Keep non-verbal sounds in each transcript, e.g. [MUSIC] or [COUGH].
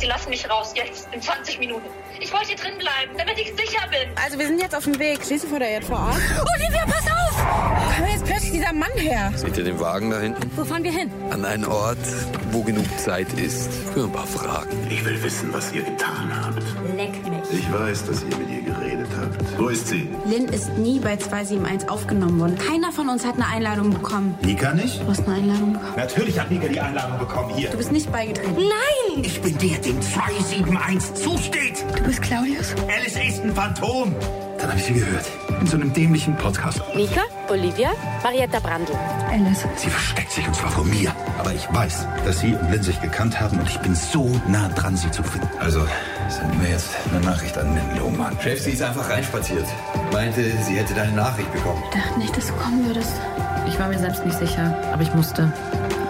Sie lassen mich raus, jetzt, in 20 Minuten. Ich wollte hier drin bleiben, damit ich sicher bin. Also, wir sind jetzt auf dem Weg. Stehst du vor der JVA? Olivia, pass auf! Wo kam jetzt plötzlich dieser Mann her? Seht ihr den Wagen da hinten? Wo fahren wir hin? An einen Ort, wo genug Zeit ist für ein paar Fragen. Ich will wissen, was ihr getan habt. Leck mich. Ich weiß, dass ihr mit ihr geredet habt. Wo ist sie? Lynn ist nie bei 271 aufgenommen worden. Keiner von uns hat eine Einladung bekommen. Nika nicht? Du hast eine Einladung bekommen. Natürlich hat Nika die Einladung bekommen. Hier. Du bist nicht beigetreten. Nein! Ich bin der, dem 271 zusteht. Du bist Claudius? Alice ist ein Phantom. Dann habe ich sie gehört. In so einem dämlichen Podcast. Nika, Olivia, Marietta Brandl. Alice. Sie versteckt sich und zwar vor mir. Aber ich weiß, dass sie und Lynn sich gekannt haben und ich bin so nah dran, sie zu finden. Also, senden wir jetzt eine Nachricht an den Lohmann. Chef, sie ist einfach reinspaziert. Meinte, sie hätte deine Nachricht bekommen. Ich dachte nicht, dass du kommen würdest. Ich war mir selbst nicht sicher, aber ich musste.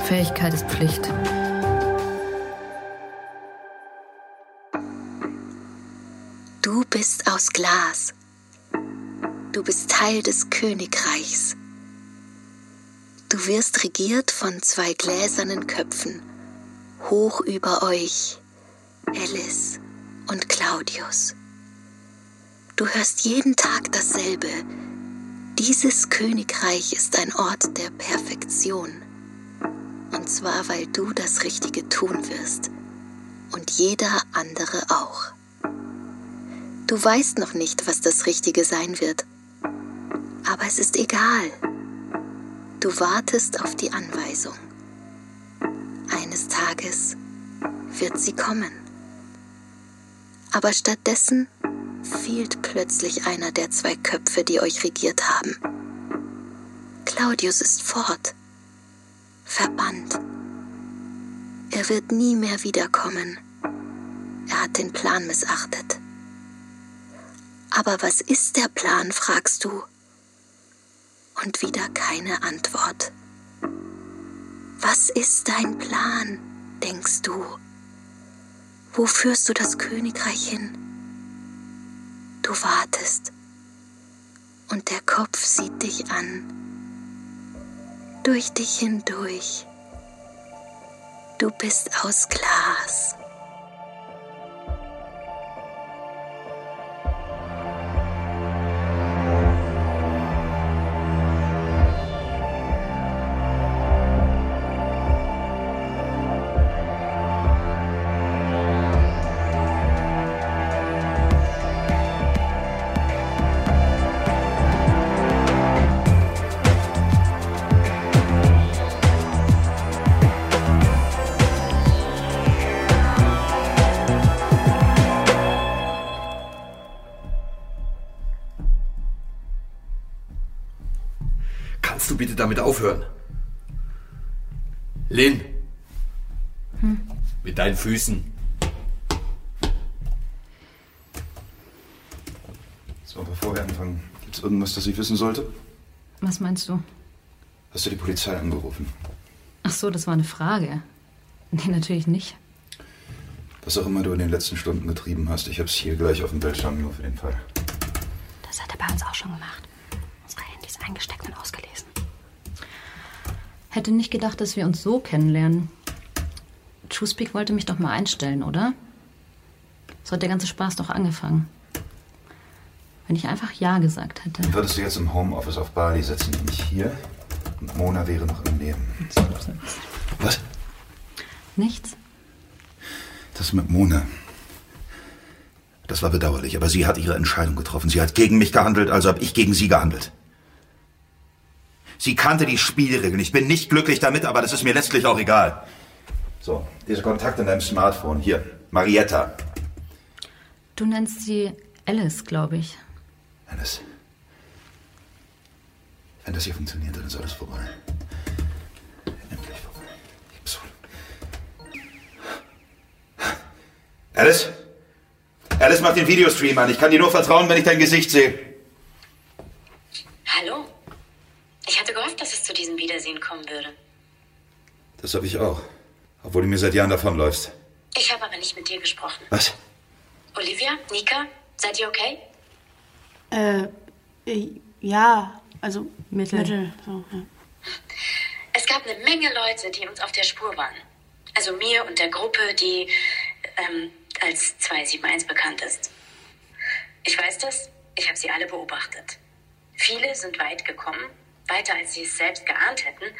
Fähigkeit ist Pflicht. Du bist aus Glas. Du bist Teil des Königreichs. Du wirst regiert von zwei gläsernen Köpfen. Hoch über euch Alice und Claudius. Du hörst jeden Tag dasselbe. Dieses Königreich ist ein Ort der Perfektion. Und zwar, weil du das Richtige tun wirst. Und jeder andere auch. Du weißt noch nicht, was das Richtige sein wird. Aber es ist egal. Du wartest auf die Anweisung. Eines Tages wird sie kommen. Aber stattdessen fehlt plötzlich einer der zwei Köpfe, die euch regiert haben. Claudius ist fort, verbannt. Er wird nie mehr wiederkommen. Er hat den Plan missachtet. Aber was ist der Plan, fragst du? Und wieder keine Antwort. Was ist dein Plan, denkst du? Wo führst du das Königreich hin? Du wartest und der Kopf sieht dich an. Durch dich hindurch. Du bist aus Glas. Damit aufhören? Lynn. Mit deinen Füßen. So, bevor wir anfangen, gibt es irgendwas, das ich wissen sollte? Was meinst du? Hast du die Polizei angerufen? Ach so, das war eine Frage. Nee, natürlich nicht. Was auch immer du in den letzten Stunden getrieben hast, ich hab's hier gleich auf dem Bildschirm nur für den Fall. Das hat er bei uns auch schon gemacht. Unsere Handys eingesteckt und ausgelesen. Hätte nicht gedacht, dass wir uns so kennenlernen. TrueSpeak wollte mich doch mal einstellen, oder? So hat der ganze Spaß doch angefangen. Wenn ich einfach Ja gesagt hätte. Würdest du jetzt im Homeoffice auf Bali sitzen, nämlich hier. Und Mona wäre noch im Leben. Was? Nichts? Das mit Mona. Das war bedauerlich, aber sie hat ihre Entscheidung getroffen. Sie hat gegen mich gehandelt, also habe ich gegen sie gehandelt. Sie kannte die Spielregeln. Ich bin nicht glücklich damit, aber das ist mir letztlich auch egal. So, dieser Kontakt in deinem Smartphone. Hier, Marietta. Du nennst sie Alice, glaube ich. Alice. Wenn das hier funktioniert, dann ist alles vorbei. Endlich vorbei. Ich hab's voll. Alice? Alice, mach den Videostream an. Ich kann dir nur vertrauen, wenn ich dein Gesicht sehe. Hallo? Ich hatte gehofft, dass es Wiedersehen kommen würde. Das habe ich auch. Obwohl du mir seit Jahren davonläufst. Ich habe aber nicht mit dir gesprochen. Was? Olivia? Nika? Seid ihr okay? Äh, äh, ja, also Mittel. Mittel so, ja. Es gab eine Menge Leute, die uns auf der Spur waren. Also mir und der Gruppe, die ähm, als 271 bekannt ist. Ich weiß das, ich habe sie alle beobachtet. Viele sind weit gekommen, weiter als sie es selbst geahnt hätten,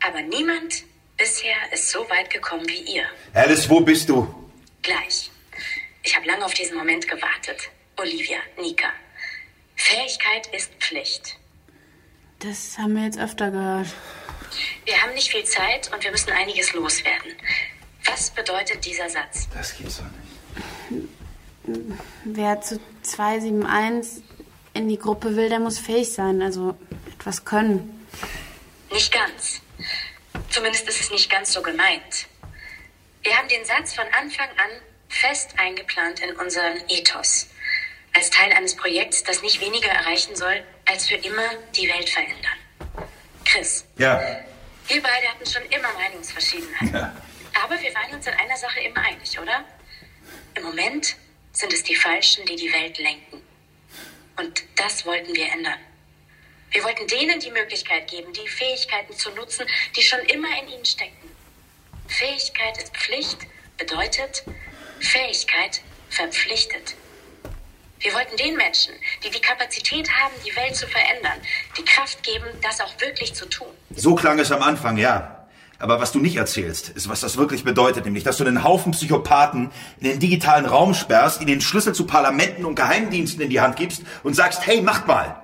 aber niemand bisher ist so weit gekommen wie ihr. Alice, wo bist du? Gleich. Ich habe lange auf diesen Moment gewartet. Olivia, Nika. Fähigkeit ist Pflicht. Das haben wir jetzt öfter gehört. Wir haben nicht viel Zeit und wir müssen einiges loswerden. Was bedeutet dieser Satz? Das gibt's doch nicht. Wer zu 271 in die Gruppe will, der muss fähig sein, also etwas können. Nicht ganz. Zumindest ist es nicht ganz so gemeint. Wir haben den Satz von Anfang an fest eingeplant in unseren Ethos. Als Teil eines Projekts, das nicht weniger erreichen soll, als für immer die Welt verändern. Chris, Ja. wir beide hatten schon immer Meinungsverschiedenheiten. Ja. Aber wir waren uns in einer Sache immer einig, oder? Im Moment sind es die Falschen, die die Welt lenken. Und das wollten wir ändern. Wir wollten denen die Möglichkeit geben, die Fähigkeiten zu nutzen, die schon immer in ihnen stecken. Fähigkeit ist Pflicht, bedeutet Fähigkeit verpflichtet. Wir wollten den Menschen, die die Kapazität haben, die Welt zu verändern, die Kraft geben, das auch wirklich zu tun. So klang es am Anfang, ja. Aber was du nicht erzählst, ist, was das wirklich bedeutet, nämlich, dass du einen Haufen Psychopathen in den digitalen Raum sperrst, ihnen den Schlüssel zu Parlamenten und Geheimdiensten in die Hand gibst und sagst, hey, macht mal.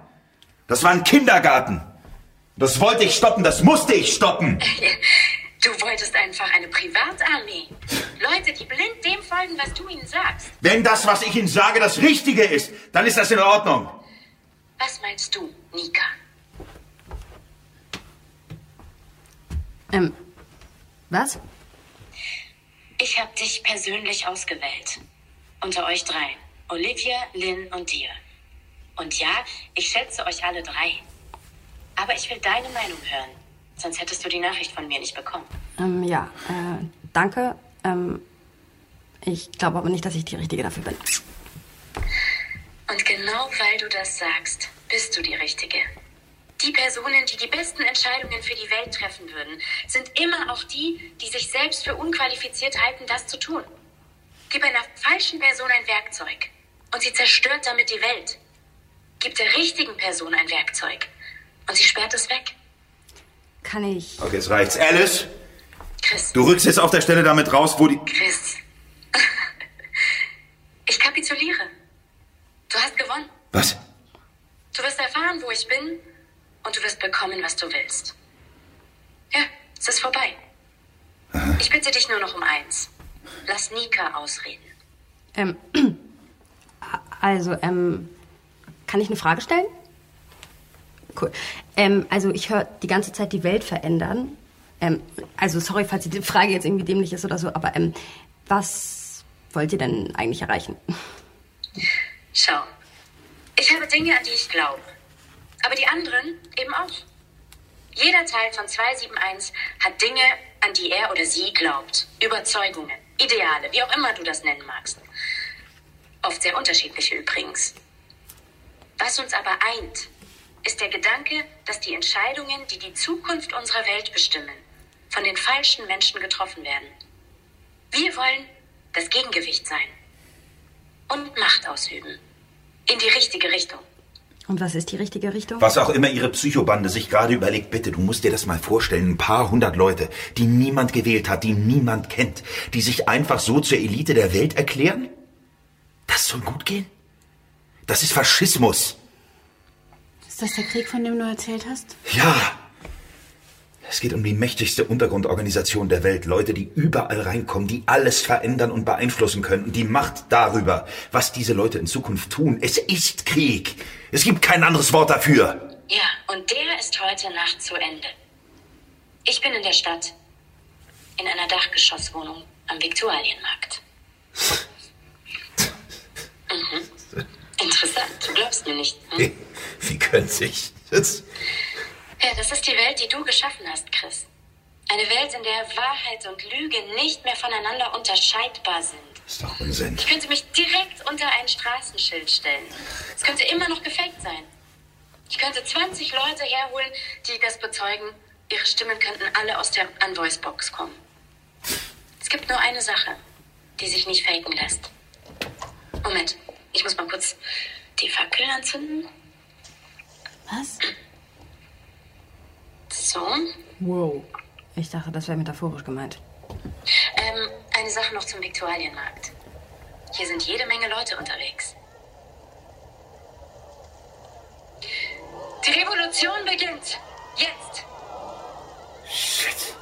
Das war ein Kindergarten. Das wollte ich stoppen, das musste ich stoppen. Du wolltest einfach eine Privatarmee. Leute, die blind dem folgen, was du ihnen sagst. Wenn das, was ich ihnen sage, das Richtige ist, dann ist das in Ordnung. Was meinst du, Nika? Ähm, was? Ich habe dich persönlich ausgewählt. Unter euch drei. Olivia, Lynn und dir. Und ja, ich schätze euch alle drei. Aber ich will deine Meinung hören. Sonst hättest du die Nachricht von mir nicht bekommen. Ähm, ja, äh, danke. Ähm, ich glaube aber nicht, dass ich die Richtige dafür bin. Und genau weil du das sagst, bist du die Richtige. Die Personen, die die besten Entscheidungen für die Welt treffen würden, sind immer auch die, die sich selbst für unqualifiziert halten, das zu tun. Gib einer falschen Person ein Werkzeug und sie zerstört damit die Welt. Gib der richtigen Person ein Werkzeug und sie sperrt es weg. Kann ich. Okay, jetzt reicht's. Alice, Chris, du rückst jetzt auf der Stelle damit raus, wo die... Chris. [LAUGHS] Ich kapituliere. Du hast gewonnen. Was? Du wirst erfahren, wo ich bin und du wirst bekommen, was du willst. Ja, es ist vorbei. Ich bitte dich nur noch um eins. Lass Nika ausreden. Ähm, [CLEARS THROAT] also, ähm, kann ich eine Frage stellen? Cool. Ähm, also, ich höre die ganze Zeit die Welt verändern. Ähm, also, sorry, falls die Frage jetzt irgendwie dämlich ist oder so, aber ähm, was wollt ihr denn eigentlich erreichen? Schau, ich habe Dinge, an die ich glaube. Aber die anderen eben auch. Jeder Teil von 271 hat Dinge, an die er oder sie glaubt. Überzeugungen, Ideale, wie auch immer du das nennen magst. Oft sehr unterschiedliche übrigens. Was uns aber eint, ist der Gedanke, dass die Entscheidungen, die die Zukunft unserer Welt bestimmen, von den falschen Menschen getroffen werden. Wir wollen das Gegengewicht sein und Macht ausüben. In die richtige Richtung. Und was ist die richtige Richtung? Was auch immer ihre Psychobande sich gerade überlegt, bitte, du musst dir das mal vorstellen. Ein paar hundert Leute, die niemand gewählt hat, die niemand kennt, die sich einfach so zur Elite der Welt erklären? Das soll gut gehen? Das ist Faschismus. Ist das der Krieg, von dem du erzählt hast? Ja. Es geht um die mächtigste Untergrundorganisation der Welt. Leute, die überall reinkommen, die alles verändern und beeinflussen können. Die Macht darüber, was diese Leute in Zukunft tun. Es ist Krieg. Es gibt kein anderes Wort dafür. Ja, und der ist heute Nacht zu Ende. Ich bin in der Stadt. In einer Dachgeschosswohnung am Viktualienmarkt. [LAUGHS] glaubst mir nicht. Hm? Wie könnte sich das? Ja, das ist die Welt, die du geschaffen hast, Chris. Eine Welt, in der Wahrheit und Lüge nicht mehr voneinander unterscheidbar sind. ist doch Unsinn. Ich könnte mich direkt unter ein Straßenschild stellen. Es könnte immer noch gefaked sein. Ich könnte 20 Leute herholen, die das bezeugen. Ihre Stimmen könnten alle aus der Unvoice-Box kommen. Es gibt nur eine Sache. die sich nicht faken lässt. Moment, ich muss mal kurz die Fackel anzünden. Was? So. Wow. Ich dachte, das wäre metaphorisch gemeint. Ähm, eine Sache noch zum Viktualienmarkt. Hier sind jede Menge Leute unterwegs. Die Revolution beginnt. Jetzt. Shit.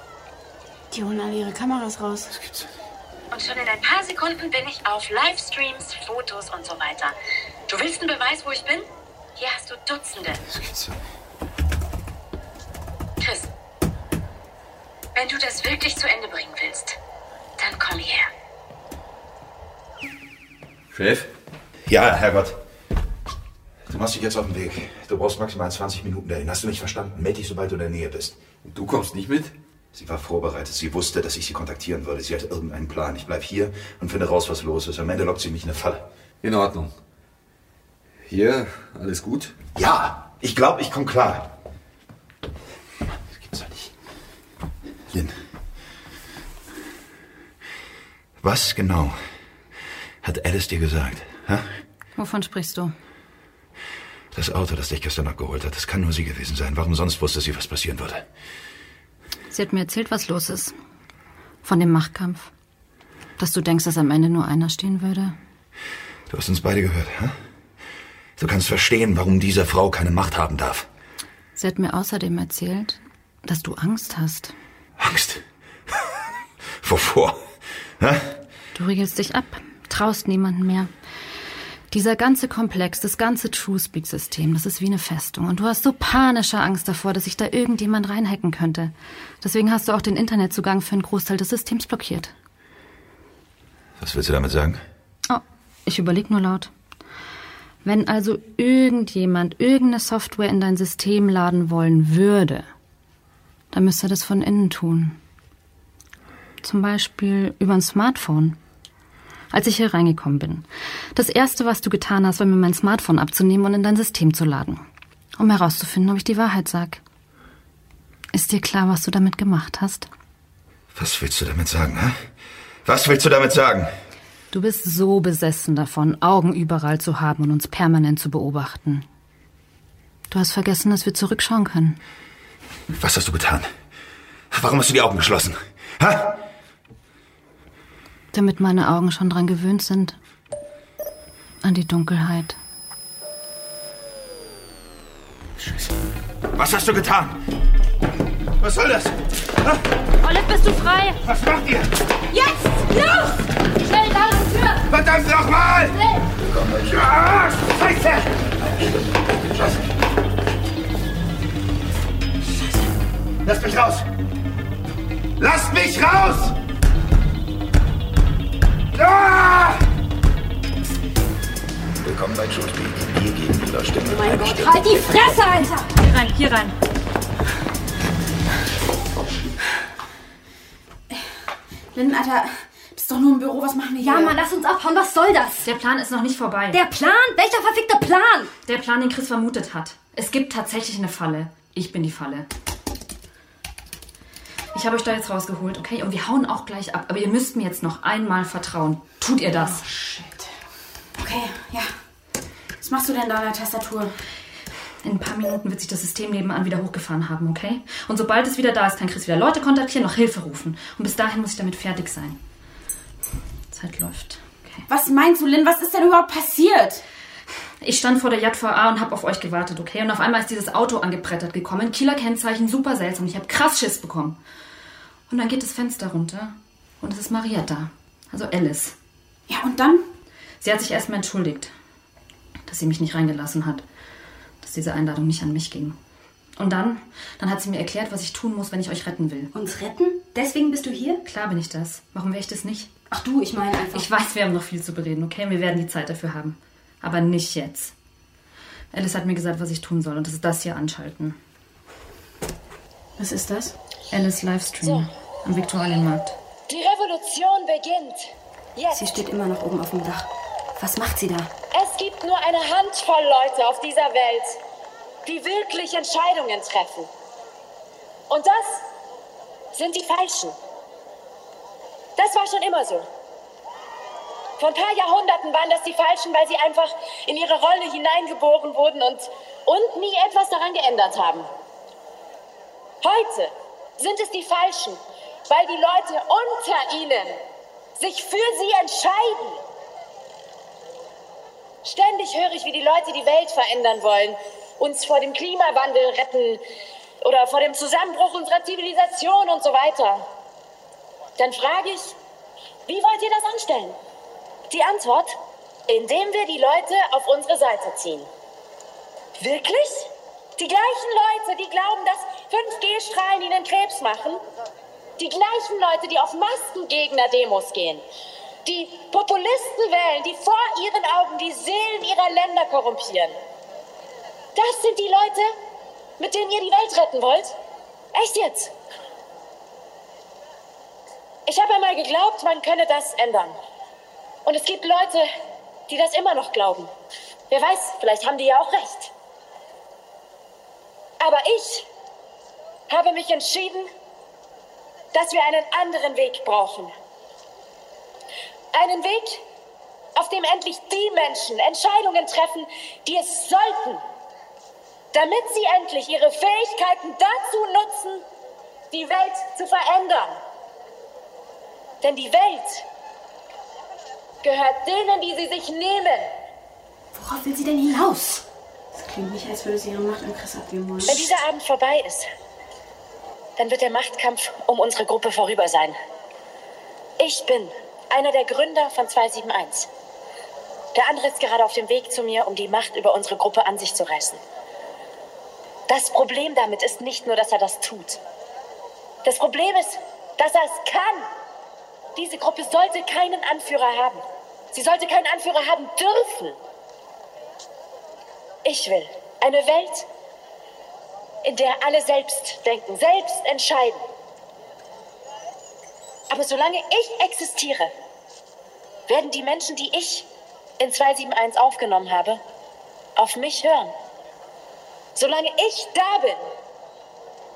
Die holen alle ihre Kameras raus. Das gibt's. Und schon in ein paar Sekunden bin ich auf Livestreams, Fotos und so weiter. Du willst einen Beweis, wo ich bin? Hier hast du Dutzende. Das gibt's. Chris, wenn du das wirklich zu Ende bringen willst, dann komm her. Chef? Ja, Herrgott. Du machst dich jetzt auf den Weg. Du brauchst maximal 20 Minuten dahin. Hast du mich verstanden? Meld dich, sobald du in der Nähe bist. Und du kommst nicht mit? Sie war vorbereitet. Sie wusste, dass ich sie kontaktieren würde. Sie hatte irgendeinen Plan. Ich bleib hier und finde raus, was los ist. Am Ende lockt sie mich in eine Falle. In Ordnung. Hier, alles gut? Ja, ich glaube, ich komme klar. Das gibt's doch nicht. Lynn. Was genau hat Alice dir gesagt? Hä? Wovon sprichst du? Das Auto, das dich gestern abgeholt hat, das kann nur sie gewesen sein. Warum sonst wusste sie, was passieren würde? Sie hat mir erzählt, was los ist. Von dem Machtkampf. Dass du denkst, dass am Ende nur einer stehen würde. Du hast uns beide gehört, hä? Du kannst verstehen, warum diese Frau keine Macht haben darf. Sie hat mir außerdem erzählt, dass du Angst hast. Angst? [LAUGHS] Wovor? Hä? Du riegelst dich ab, traust niemanden mehr. Dieser ganze Komplex, das ganze TrueSpeak-System, das ist wie eine Festung. Und du hast so panische Angst davor, dass sich da irgendjemand reinhacken könnte. Deswegen hast du auch den Internetzugang für einen Großteil des Systems blockiert. Was willst du damit sagen? Oh, ich überleg nur laut. Wenn also irgendjemand irgendeine Software in dein System laden wollen würde, dann müsste er das von innen tun. Zum Beispiel über ein Smartphone. Als ich hier reingekommen bin. Das erste, was du getan hast, war mir mein Smartphone abzunehmen und in dein System zu laden. Um herauszufinden, ob ich die Wahrheit sag. Ist dir klar, was du damit gemacht hast? Was willst du damit sagen, hä? Was willst du damit sagen? Du bist so besessen davon, Augen überall zu haben und uns permanent zu beobachten. Du hast vergessen, dass wir zurückschauen können. Was hast du getan? Warum hast du die Augen geschlossen? Hä? Damit meine Augen schon dran gewöhnt sind. An die Dunkelheit. Was hast du getan? Was soll das? Hä? Olive, bist du frei? Was macht ihr? Jetzt! Scheiße! Lasst mich raus! Lasst mich raus! Ah! Willkommen bei Truthpeak. Hier geben wieder Stimmen. Mein Gott, halt die Fresse, Alter! Hier rein, hier rein. Lynn, Alter, doch nur ein Büro, was machen wir hier? Ja, Mann, lass uns abhauen. Was soll das? Der Plan ist noch nicht vorbei. Der Plan? Welcher verfickte Plan? Der Plan, den Chris vermutet hat. Es gibt tatsächlich eine Falle. Ich bin die Falle. Ich habe euch da jetzt rausgeholt, okay? Und wir hauen auch gleich ab. Aber ihr müsst mir jetzt noch einmal vertrauen. Tut ihr das? Shit. Okay, ja. Was machst du denn da an der Tastatur? In ein paar Minuten wird sich das System nebenan wieder hochgefahren haben, okay? Und sobald es wieder da ist, kann Chris wieder Leute kontaktieren, noch Hilfe rufen. Und bis dahin muss ich damit fertig sein. Zeit läuft. Okay. Was meinst du, Lynn? Was ist denn überhaupt passiert? Ich stand vor der JVA und habe auf euch gewartet, okay? Und auf einmal ist dieses Auto angebrettert gekommen. Kieler Kennzeichen, super seltsam. Ich habe krass Schiss bekommen. Und dann geht das Fenster runter und es ist Marietta, also Alice. Ja, und dann? Sie hat sich erstmal entschuldigt, dass sie mich nicht reingelassen hat, dass diese Einladung nicht an mich ging. Und dann, dann hat sie mir erklärt, was ich tun muss, wenn ich euch retten will. Uns retten? Deswegen bist du hier? Klar bin ich das. Warum wäre ich das nicht? Ach du, ich meine einfach. Ich weiß, wir haben noch viel zu bereden, okay? Wir werden die Zeit dafür haben. Aber nicht jetzt. Alice hat mir gesagt, was ich tun soll und das ist das hier anschalten. Was ist das? Alice Livestream am Viktualienmarkt. Die Revolution beginnt. Jetzt. Sie steht immer noch oben auf dem Dach. Was macht sie da? Es gibt nur eine Handvoll Leute auf dieser Welt, die wirklich Entscheidungen treffen. Und das sind die Falschen. Das war schon immer so. Vor ein paar Jahrhunderten waren das die Falschen, weil sie einfach in ihre Rolle hineingeboren wurden und, und nie etwas daran geändert haben. Heute sind es die Falschen, weil die Leute unter ihnen sich für sie entscheiden. Ständig höre ich, wie die Leute die Welt verändern wollen, uns vor dem Klimawandel retten oder vor dem Zusammenbruch unserer Zivilisation und so weiter. Dann frage ich, wie wollt ihr das anstellen? Die Antwort, indem wir die Leute auf unsere Seite ziehen. Wirklich? Die gleichen Leute, die glauben, dass 5G-Strahlen ihnen Krebs machen? Die gleichen Leute, die auf Maskengegner-Demos gehen? Die Populisten wählen, die vor ihren Augen die Seelen ihrer Länder korrumpieren? Das sind die Leute, mit denen ihr die Welt retten wollt? Echt jetzt? Ich habe einmal geglaubt, man könne das ändern. Und es gibt Leute, die das immer noch glauben. Wer weiß, vielleicht haben die ja auch recht. Aber ich habe mich entschieden, dass wir einen anderen Weg brauchen. Einen Weg, auf dem endlich die Menschen Entscheidungen treffen, die es sollten, damit sie endlich ihre Fähigkeiten dazu nutzen, die Welt zu verändern. Denn die Welt gehört denen, die sie sich nehmen. Worauf will sie denn hinaus? Das klingt nicht, als würde sie ihre Macht im Chris abgeben wollen. Wenn dieser Abend vorbei ist, dann wird der Machtkampf um unsere Gruppe vorüber sein. Ich bin einer der Gründer von 271. Der andere ist gerade auf dem Weg zu mir, um die Macht über unsere Gruppe an sich zu reißen. Das Problem damit ist nicht nur, dass er das tut. Das Problem ist, dass er es kann. Diese Gruppe sollte keinen Anführer haben. Sie sollte keinen Anführer haben dürfen. Ich will eine Welt, in der alle selbst denken, selbst entscheiden. Aber solange ich existiere, werden die Menschen, die ich in 271 aufgenommen habe, auf mich hören. Solange ich da bin,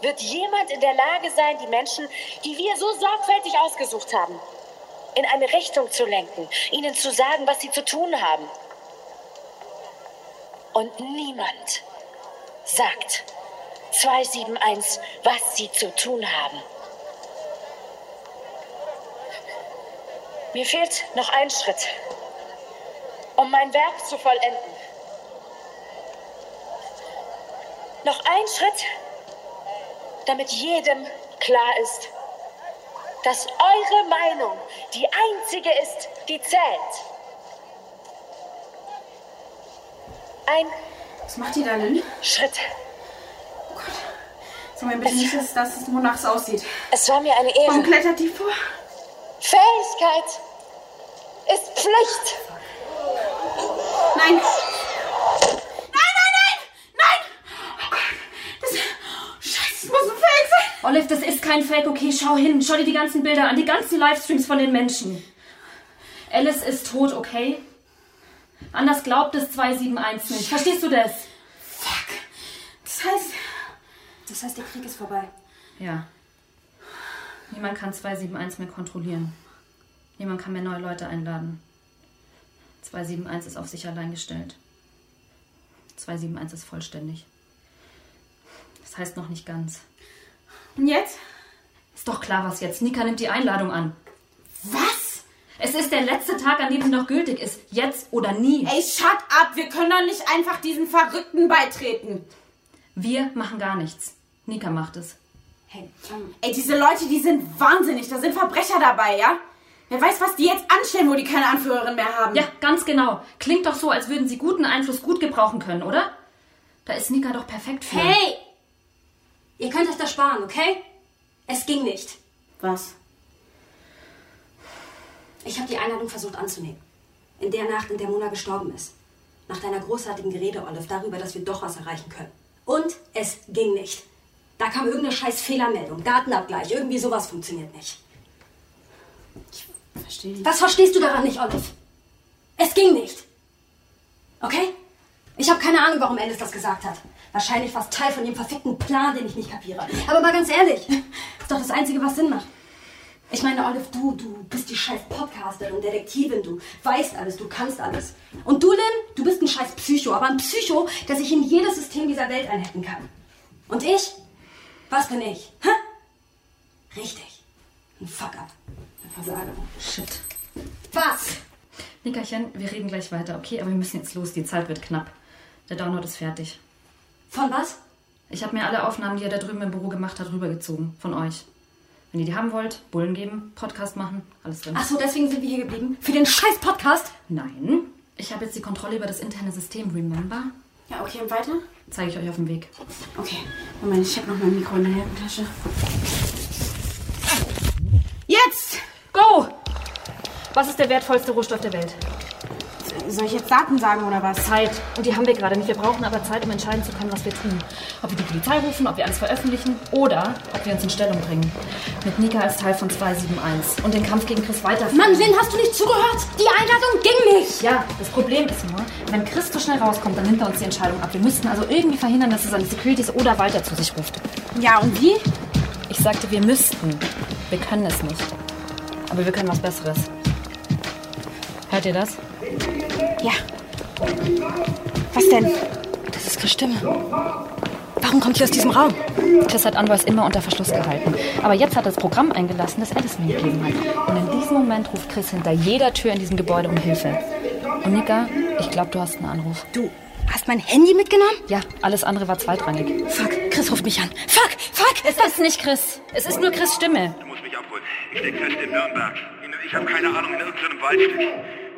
wird jemand in der Lage sein, die Menschen, die wir so sorgfältig ausgesucht haben, in eine Richtung zu lenken, ihnen zu sagen, was sie zu tun haben. Und niemand sagt 271, was sie zu tun haben. Mir fehlt noch ein Schritt, um mein Werk zu vollenden. Noch ein Schritt, damit jedem klar ist, dass eure Meinung die einzige ist, die zählt. Ein Was macht die da denn? Schritt. Sag mir bitte nicht, dass das ist, wonach es aussieht. Es war mir eine Ehre. Warum klettert die vor? Fähigkeit ist Pflicht. Nein, nein, nein! Nein! Oh Gott! Das, Scheiße, das muss ein Fake sein! Olive, das ist kein Fake, okay? Schau hin. Schau dir die ganzen Bilder an, die ganzen Livestreams von den Menschen. Alice ist tot, okay? Anders glaubt es 271 nicht. Verstehst du das? Das heißt, Das heißt, der Krieg ist vorbei. Ja. Niemand kann 271 mehr kontrollieren. Niemand kann mehr neue Leute einladen. 271 ist auf sich allein gestellt. 271 ist vollständig. Das heißt noch nicht ganz. Und jetzt? Ist doch klar, was jetzt. Nika nimmt die Einladung an. Was? Es ist der letzte Tag, an dem sie noch gültig ist. Jetzt oder nie. Ey, shut up! Wir können doch nicht einfach diesen Verrückten beitreten. Wir machen gar nichts. Nika macht es. Hey, ähm, Ey, diese Leute, die sind wahnsinnig. Da sind Verbrecher dabei, ja? Wer weiß, was die jetzt anstellen, wo die keine Anführerin mehr haben. Ja, ganz genau. Klingt doch so, als würden sie guten Einfluss gut gebrauchen können, oder? Da ist Nika doch perfekt für. hey! Ihr könnt euch das sparen, okay? Es ging nicht. Was? Ich habe die Einladung versucht anzunehmen. In der Nacht, in der Mona gestorben ist. Nach deiner großartigen Gerede, Olive, darüber, dass wir doch was erreichen können. Und es ging nicht. Da kam irgendeine scheiß Fehlermeldung, Datenabgleich, irgendwie sowas funktioniert nicht. Verstehe nicht. Was verstehst du daran nicht, Olive? Es ging nicht. Okay? Ich habe keine Ahnung, warum Alice das gesagt hat. Wahrscheinlich war es Teil von ihrem verfickten Plan, den ich nicht kapiere. Aber mal ganz ehrlich, [LAUGHS] ist doch das Einzige, was Sinn macht. Ich meine, Olive, du, du bist die scheiß Podcasterin, Detektivin, du weißt alles, du kannst alles. Und du, Lynn, du bist ein scheiß Psycho, aber ein Psycho, der sich in jedes System dieser Welt einhacken kann. Und ich? Was bin ich? Hä? Richtig. Ein Fuck-up. Ein Versager. Shit. Was? Nickerchen, wir reden gleich weiter, okay? Aber wir müssen jetzt los, die Zeit wird knapp. Der Download ist fertig. Von was? Ich habe mir alle Aufnahmen, die er da drüben im Büro gemacht hat, rübergezogen. Von euch. Wenn ihr die haben wollt, Bullen geben, Podcast machen, alles drin. Ach so, deswegen sind wir hier geblieben? Für den scheiß Podcast? Nein. Ich habe jetzt die Kontrolle über das interne System, remember? Ja, okay, und weiter? Zeige ich euch auf dem Weg. Okay. Moment, ich habe noch mein Mikro in der Hemdentasche. Jetzt! Go! Was ist der wertvollste Rohstoff der Welt? Soll ich jetzt Daten sagen oder was? Zeit. Und die haben wir gerade nicht. Wir brauchen aber Zeit, um entscheiden zu können, was wir tun. Ob wir die Polizei rufen, ob wir alles veröffentlichen oder ob wir uns in Stellung bringen. Mit Nika als Teil von 271 und den Kampf gegen Chris weiterführen. Mann, Lynn, hast du nicht zugehört? Die Einladung ging nicht! Ja, das Problem ist nur, wenn Chris so schnell rauskommt, dann nimmt er uns die Entscheidung ab. Wir müssten also irgendwie verhindern, dass er seine Securities oder Walter zu sich ruft. Ja, und wie? Ich sagte, wir müssten. Wir können es nicht. Aber wir können was Besseres. Hört ihr das? Ja. Was denn? Das ist Chris Stimme. Warum kommt die aus diesem Raum? Chris hat Anweis immer unter Verschluss gehalten. Aber jetzt hat er das Programm eingelassen, das Alice mir gegeben hat. Und in diesem Moment ruft Chris hinter jeder Tür in diesem Gebäude um Hilfe. Und Nika, ich glaube, du hast einen Anruf. Du hast mein Handy mitgenommen? Ja, alles andere war zweitrangig. Fuck, Chris ruft mich an. Fuck, fuck! Es ist nicht Chris. Es ist nur Chris Stimme. Du musst mich abholen. Ich steck fest in Nürnberg. Ich habe keine Ahnung, in irgendeinem Waldstück.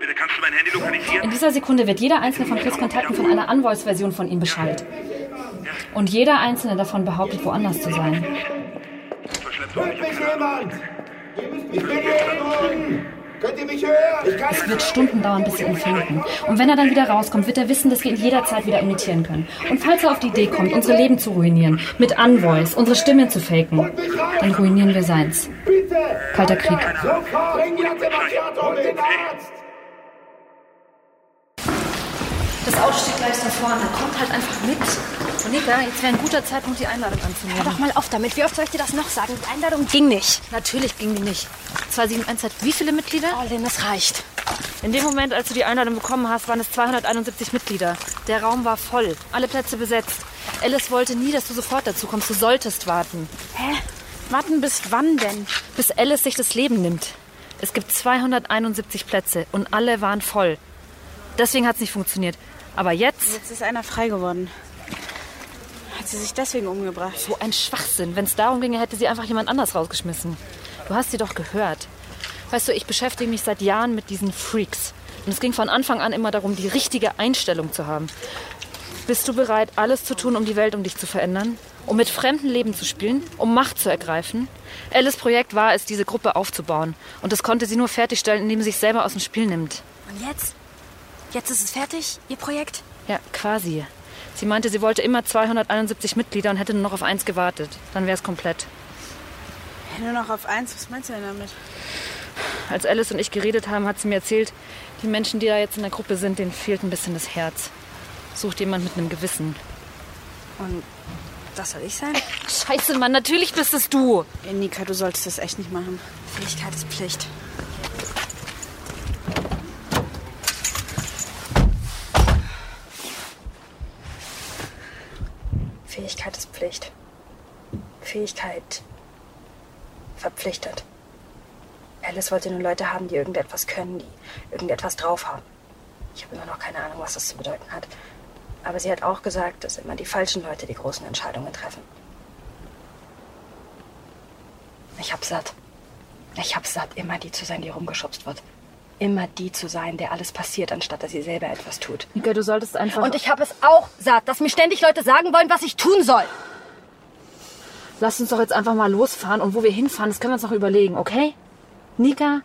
Bitte kannst du mein Handy lokalisieren? In dieser Sekunde wird jeder einzelne von Chris Kontakten von einer Unvoice-Version von ihm Bescheid. Und jeder einzelne davon behauptet, woanders zu sein. Hört mich jemand? Ich bin hier unten. Könnt ihr mich hören? Ich kann Es wird Stunden dauern, bis sie ihn finden. Und wenn er dann wieder rauskommt, wird er wissen, dass wir ihn jederzeit wieder imitieren können. Und falls er auf die Idee kommt, unsere Leben zu ruinieren, mit Unvoice, unsere Stimme zu faken, dann ruinieren wir seins. Kalter Krieg. Sofort steht gleich da vorne. Kommt halt einfach mit. Und Nika, jetzt wäre ein guter Zeitpunkt, die Einladung anzunehmen. Hör doch mal auf damit. Wie oft soll ich dir das noch sagen? Die Einladung ging nicht. Natürlich ging die nicht. 271 hat wie viele Mitglieder? Oh, Lynn, das reicht. In dem Moment, als du die Einladung bekommen hast, waren es 271 Mitglieder. Der Raum war voll. Alle Plätze besetzt. Alice wollte nie, dass du sofort dazu kommst. Du solltest warten. Hä? Warten bis wann denn? Bis Alice sich das Leben nimmt. Es gibt 271 Plätze und alle waren voll. Deswegen hat es nicht funktioniert. Aber jetzt, Jetzt ist einer frei geworden. Hat sie sich deswegen umgebracht? so ein Schwachsinn. Wenn es darum ginge, hätte sie einfach jemand anders rausgeschmissen. Du hast sie doch gehört. Weißt du, ich beschäftige mich seit Jahren mit diesen Freaks. Und es ging von Anfang an immer darum, die richtige Einstellung zu haben. Bist du bereit, alles zu tun, um die Welt um dich zu verändern? Um mit fremden Leben zu spielen? Um Macht zu ergreifen? Alice Projekt war es, diese Gruppe aufzubauen. Und das konnte sie nur fertigstellen, indem sie sich selber aus dem Spiel nimmt. Und jetzt? Jetzt ist es fertig, Ihr Projekt? Ja, quasi. Sie meinte, sie wollte immer 271 Mitglieder und hätte nur noch auf eins gewartet. Dann wäre es komplett. Nur noch auf eins. Was meinst du denn damit? Als Alice und ich geredet haben, hat sie mir erzählt, die Menschen, die da jetzt in der Gruppe sind, denen fehlt ein bisschen das Herz. Sucht jemand mit einem Gewissen. Und das soll ich sein? Scheiße, Mann, natürlich bist es du. Ey, Nika, du solltest das echt nicht machen. Fähigkeit ist Pflicht. Fähigkeit ist Pflicht. Fähigkeit verpflichtet. Alice wollte nur Leute haben, die irgendetwas können, die irgendetwas drauf haben. Ich habe immer noch keine Ahnung, was das zu bedeuten hat. Aber sie hat auch gesagt, dass immer die falschen Leute die großen Entscheidungen treffen. Ich hab satt. Ich hab satt, immer die zu sein, die rumgeschubst wird. Immer die zu sein, der alles passiert, anstatt dass sie selber etwas tut. Nika, du solltest einfach. Und ich habe es auch satt, dass mir ständig Leute sagen wollen, was ich tun soll. Lass uns doch jetzt einfach mal losfahren und wo wir hinfahren, das können wir uns noch überlegen, okay? Nika?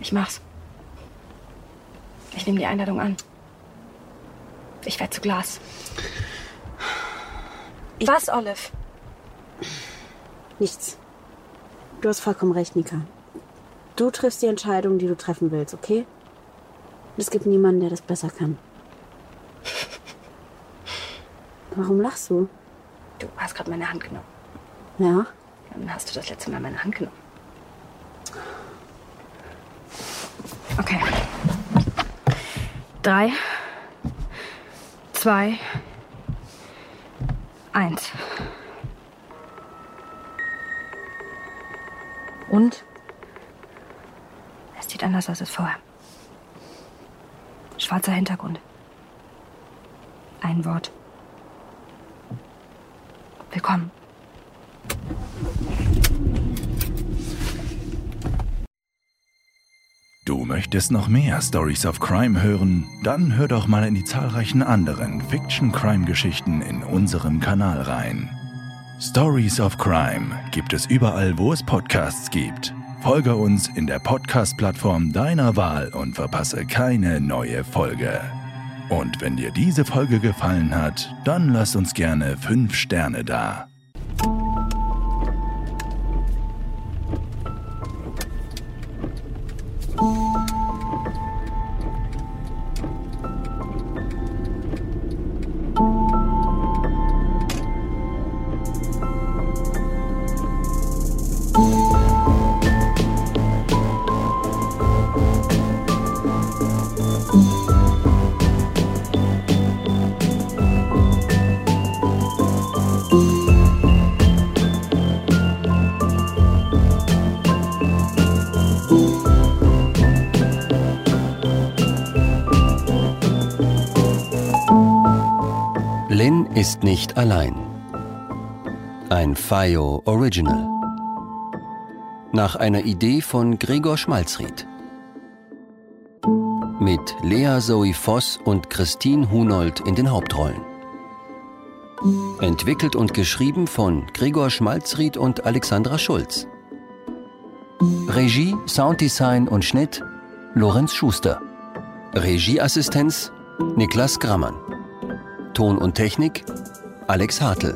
Ich mach's. Ich nehme die Einladung an. Ich werde zu Glas. Was, Olive? Nichts. Du hast vollkommen recht, Nika. Du triffst die Entscheidung, die du treffen willst, okay? Und es gibt niemanden, der das besser kann. Warum lachst du? Du hast gerade meine Hand genommen. Ja? Dann hast du das letzte Mal meine Hand genommen. Okay. Drei, zwei, eins. Und? Es sieht anders aus als vorher. Schwarzer Hintergrund. Ein Wort. Willkommen. Du möchtest noch mehr Stories of Crime hören? Dann hör doch mal in die zahlreichen anderen Fiction-Crime-Geschichten in unserem Kanal rein. Stories of Crime gibt es überall, wo es Podcasts gibt. Folge uns in der Podcast-Plattform deiner Wahl und verpasse keine neue Folge. Und wenn dir diese Folge gefallen hat, dann lass uns gerne 5 Sterne da. Nicht allein. Ein FIO Original. Nach einer Idee von Gregor Schmalzried. Mit Lea Zoe Voss und Christine Hunold in den Hauptrollen. Entwickelt und geschrieben von Gregor Schmalzried und Alexandra Schulz. Regie, Sounddesign und Schnitt Lorenz Schuster. Regieassistenz Niklas Grammann. Ton und Technik Alex Hartl.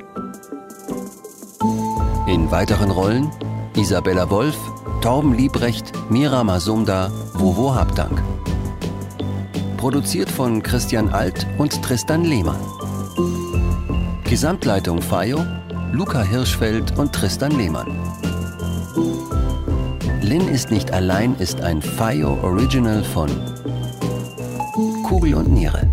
In weiteren Rollen Isabella Wolf, Torben Liebrecht, Mira Masumda, Wovo Habdank. Produziert von Christian Alt und Tristan Lehmann. Gesamtleitung FIO, Luca Hirschfeld und Tristan Lehmann. Lynn ist nicht allein ist ein FIO Original von Kugel und Niere.